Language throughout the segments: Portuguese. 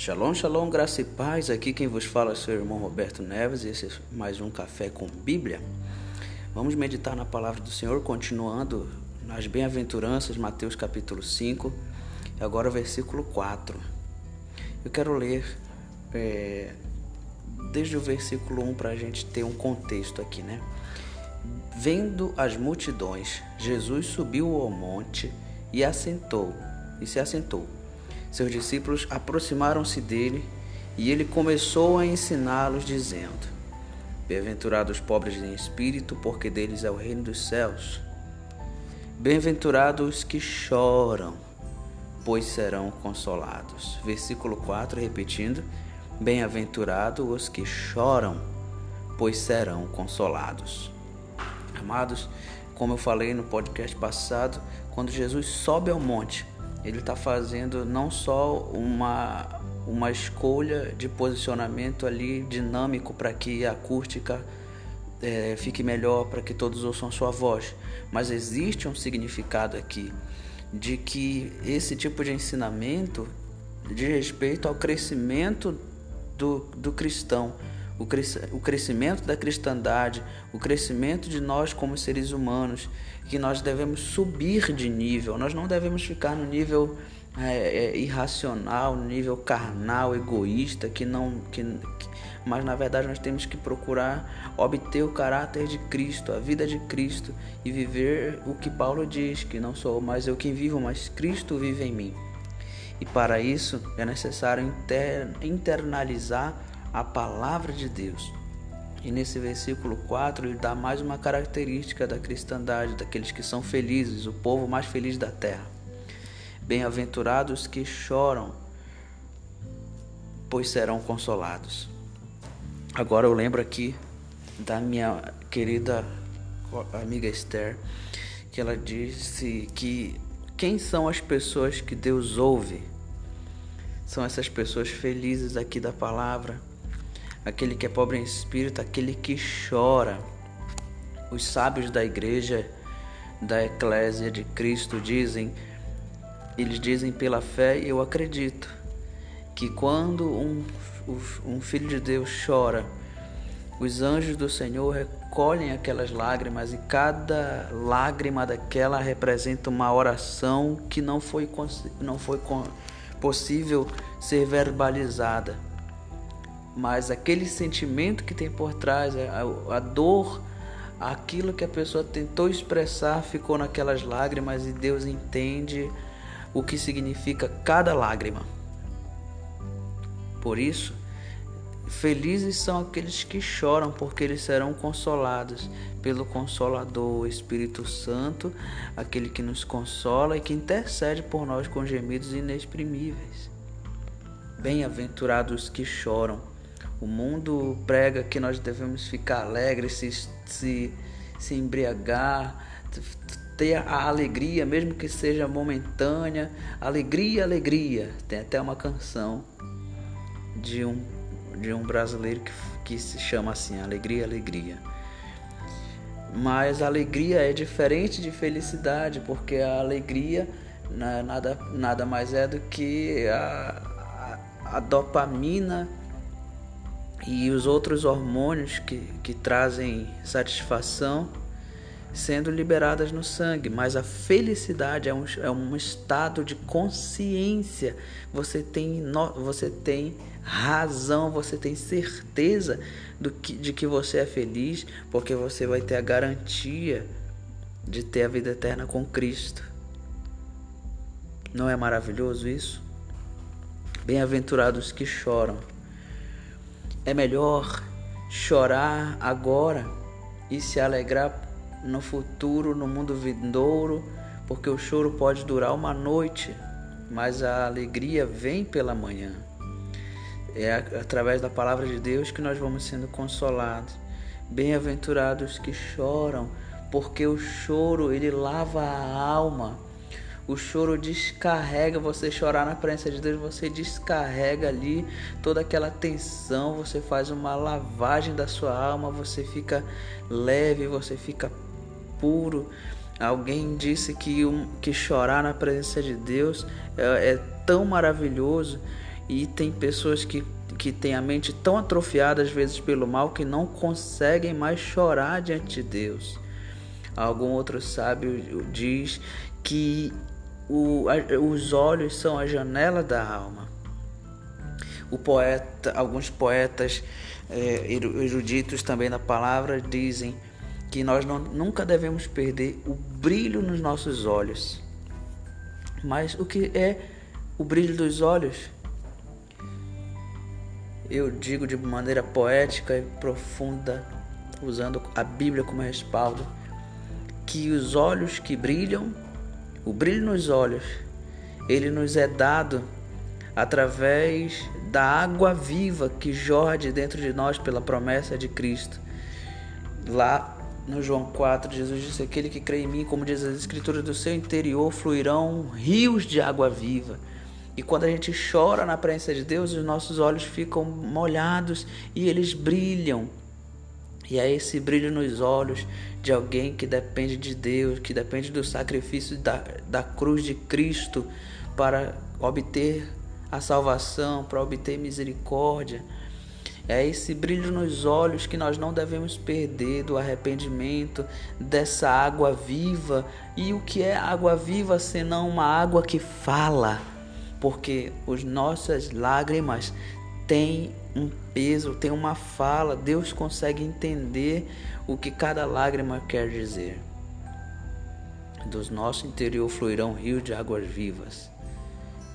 Shalom, shalom, graça e paz. Aqui quem vos fala é seu irmão Roberto Neves esse é mais um Café com Bíblia. Vamos meditar na palavra do Senhor, continuando nas bem-aventuranças, Mateus capítulo 5, e agora versículo 4. Eu quero ler é, desde o versículo 1 para a gente ter um contexto aqui, né? Vendo as multidões, Jesus subiu ao monte e assentou, e se assentou. Seus discípulos aproximaram-se dele e ele começou a ensiná-los, dizendo: Bem-aventurados os pobres em espírito, porque deles é o reino dos céus. Bem-aventurados os que choram, pois serão consolados. Versículo 4, repetindo: Bem-aventurados os que choram, pois serão consolados. Amados, como eu falei no podcast passado, quando Jesus sobe ao monte, ele está fazendo não só uma, uma escolha de posicionamento ali dinâmico para que a acústica é, fique melhor, para que todos ouçam sua voz, mas existe um significado aqui de que esse tipo de ensinamento de respeito ao crescimento do, do cristão, o, o crescimento da cristandade, o crescimento de nós como seres humanos, que nós devemos subir de nível, nós não devemos ficar no nível é, é, irracional, no nível carnal, egoísta, que não. Que, que, mas na verdade nós temos que procurar obter o caráter de Cristo, a vida de Cristo e viver o que Paulo diz, que não sou mais eu quem vivo, mas Cristo vive em mim. E para isso é necessário inter, internalizar a palavra de Deus. E nesse versículo 4 ele dá mais uma característica da cristandade, daqueles que são felizes, o povo mais feliz da terra. Bem-aventurados que choram, pois serão consolados. Agora eu lembro aqui da minha querida amiga Esther, que ela disse que quem são as pessoas que Deus ouve? São essas pessoas felizes aqui da palavra, aquele que é pobre em espírito, aquele que chora. Os sábios da igreja, da eclésia de Cristo dizem, eles dizem pela fé, eu acredito, que quando um, um filho de Deus chora, os anjos do Senhor recolhem aquelas lágrimas e cada lágrima daquela representa uma oração que não foi, não foi possível ser verbalizada mas aquele sentimento que tem por trás, a, a dor, aquilo que a pessoa tentou expressar ficou naquelas lágrimas e Deus entende o que significa cada lágrima. Por isso, felizes são aqueles que choram, porque eles serão consolados pelo Consolador, o Espírito Santo, aquele que nos consola e que intercede por nós com gemidos inexprimíveis. Bem-aventurados que choram, o mundo prega que nós devemos ficar alegres, se, se, se embriagar, ter a alegria, mesmo que seja momentânea. Alegria, alegria. Tem até uma canção de um, de um brasileiro que, que se chama assim: Alegria, Alegria. Mas alegria é diferente de felicidade, porque a alegria nada, nada mais é do que a, a, a dopamina e os outros hormônios que, que trazem satisfação sendo liberadas no sangue, mas a felicidade é um, é um estado de consciência. Você tem, você tem razão, você tem certeza do que, de que você é feliz, porque você vai ter a garantia de ter a vida eterna com Cristo. Não é maravilhoso isso? Bem-aventurados que choram é melhor chorar agora e se alegrar no futuro, no mundo vindouro, porque o choro pode durar uma noite, mas a alegria vem pela manhã. É através da palavra de Deus que nós vamos sendo consolados. Bem-aventurados que choram, porque o choro ele lava a alma o choro descarrega, você chorar na presença de Deus, você descarrega ali toda aquela tensão, você faz uma lavagem da sua alma, você fica leve, você fica puro. Alguém disse que, um, que chorar na presença de Deus é, é tão maravilhoso e tem pessoas que, que têm a mente tão atrofiada às vezes pelo mal que não conseguem mais chorar diante de Deus. Algum outro sábio diz que o, os olhos são a janela da alma. O poeta, alguns poetas é, eruditos também da palavra dizem que nós não, nunca devemos perder o brilho nos nossos olhos. Mas o que é o brilho dos olhos? Eu digo de maneira poética e profunda, usando a Bíblia como respaldo, que os olhos que brilham, o brilho nos olhos, ele nos é dado através da água viva que jorra de dentro de nós pela promessa de Cristo. Lá no João 4, Jesus disse: Aquele que crê em mim, como diz as Escrituras, do seu interior fluirão rios de água viva. E quando a gente chora na presença de Deus, os nossos olhos ficam molhados e eles brilham. E é esse brilho nos olhos de alguém que depende de Deus, que depende do sacrifício da, da cruz de Cristo para obter a salvação, para obter misericórdia. É esse brilho nos olhos que nós não devemos perder do arrependimento, dessa água viva. E o que é água viva senão uma água que fala? Porque as nossas lágrimas têm um peso, têm uma fala. Deus consegue entender o que cada lágrima quer dizer. Dos nosso interior fluirão rios de águas vivas.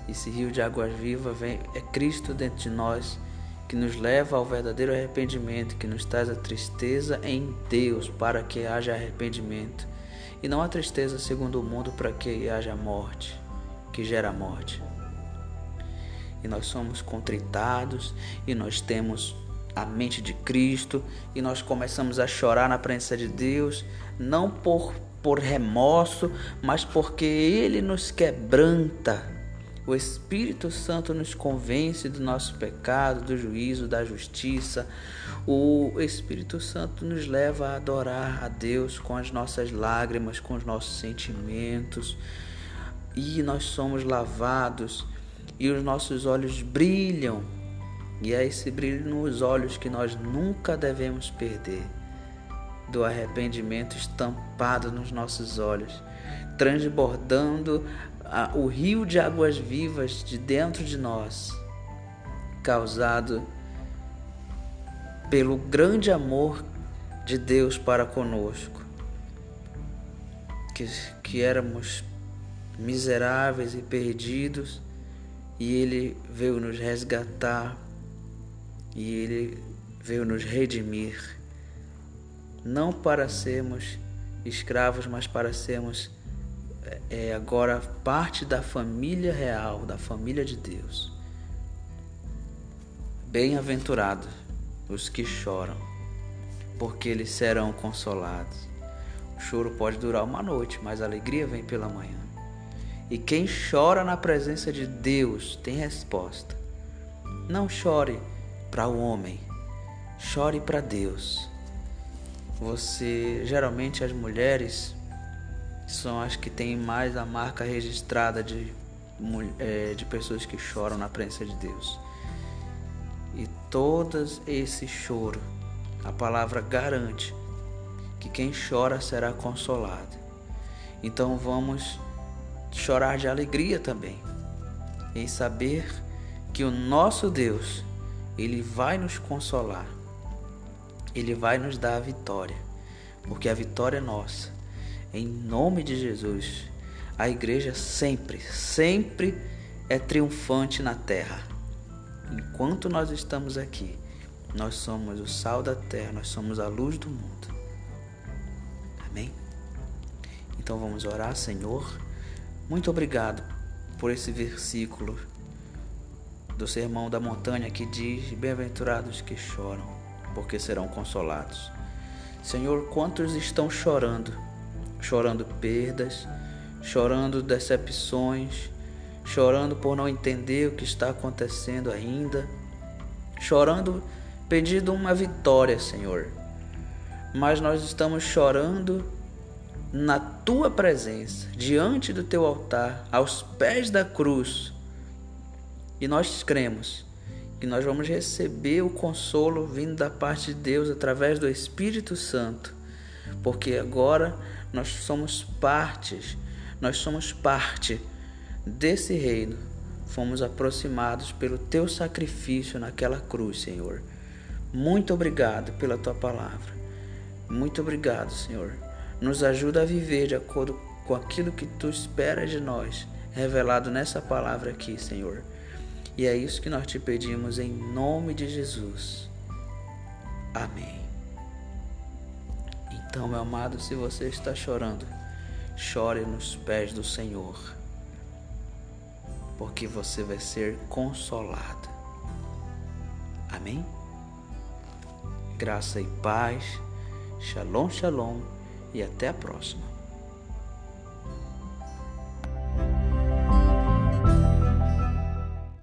Esse rio de águas vivas vem, é Cristo dentro de nós que nos leva ao verdadeiro arrependimento, que nos traz a tristeza em Deus para que haja arrependimento, e não a tristeza segundo o mundo para que haja morte, que gera morte. E nós somos contritados e nós temos a mente de Cristo e nós começamos a chorar na presença de Deus, não por por remorso, mas porque ele nos quebranta o Espírito Santo nos convence do nosso pecado, do juízo, da justiça. O Espírito Santo nos leva a adorar a Deus com as nossas lágrimas, com os nossos sentimentos. E nós somos lavados e os nossos olhos brilham. E é esse brilho nos olhos que nós nunca devemos perder. Do arrependimento estampado nos nossos olhos, transbordando o rio de águas vivas de dentro de nós, causado pelo grande amor de Deus para conosco, que, que éramos miseráveis e perdidos, e Ele veio nos resgatar, e Ele veio nos redimir, não para sermos escravos, mas para sermos é agora parte da família real, da família de Deus. Bem-aventurados os que choram, porque eles serão consolados. O choro pode durar uma noite, mas a alegria vem pela manhã. E quem chora na presença de Deus tem resposta. Não chore para o homem, chore para Deus. Você, geralmente as mulheres são as que têm mais a marca registrada de, é, de pessoas que choram na presença de Deus. E todas esse choro, a palavra garante que quem chora será consolado. Então vamos chorar de alegria também, em saber que o nosso Deus, ele vai nos consolar. Ele vai nos dar a vitória, porque a vitória é nossa em nome de Jesus. A igreja sempre, sempre é triunfante na terra. Enquanto nós estamos aqui, nós somos o sal da terra, nós somos a luz do mundo. Amém? Então vamos orar, Senhor. Muito obrigado por esse versículo do Sermão da Montanha que diz: Bem-aventurados que choram, porque serão consolados. Senhor, quantos estão chorando? chorando perdas, chorando decepções, chorando por não entender o que está acontecendo ainda, chorando pedindo uma vitória, Senhor. Mas nós estamos chorando na tua presença, diante do teu altar, aos pés da cruz. E nós cremos que nós vamos receber o consolo vindo da parte de Deus através do Espírito Santo, porque agora nós somos partes, nós somos parte desse reino. Fomos aproximados pelo teu sacrifício naquela cruz, Senhor. Muito obrigado pela tua palavra. Muito obrigado, Senhor. Nos ajuda a viver de acordo com aquilo que tu esperas de nós, revelado nessa palavra aqui, Senhor. E é isso que nós te pedimos em nome de Jesus. Amém. Então, meu amado, se você está chorando, chore nos pés do Senhor, porque você vai ser consolado. Amém? Graça e paz. Shalom, shalom e até a próxima.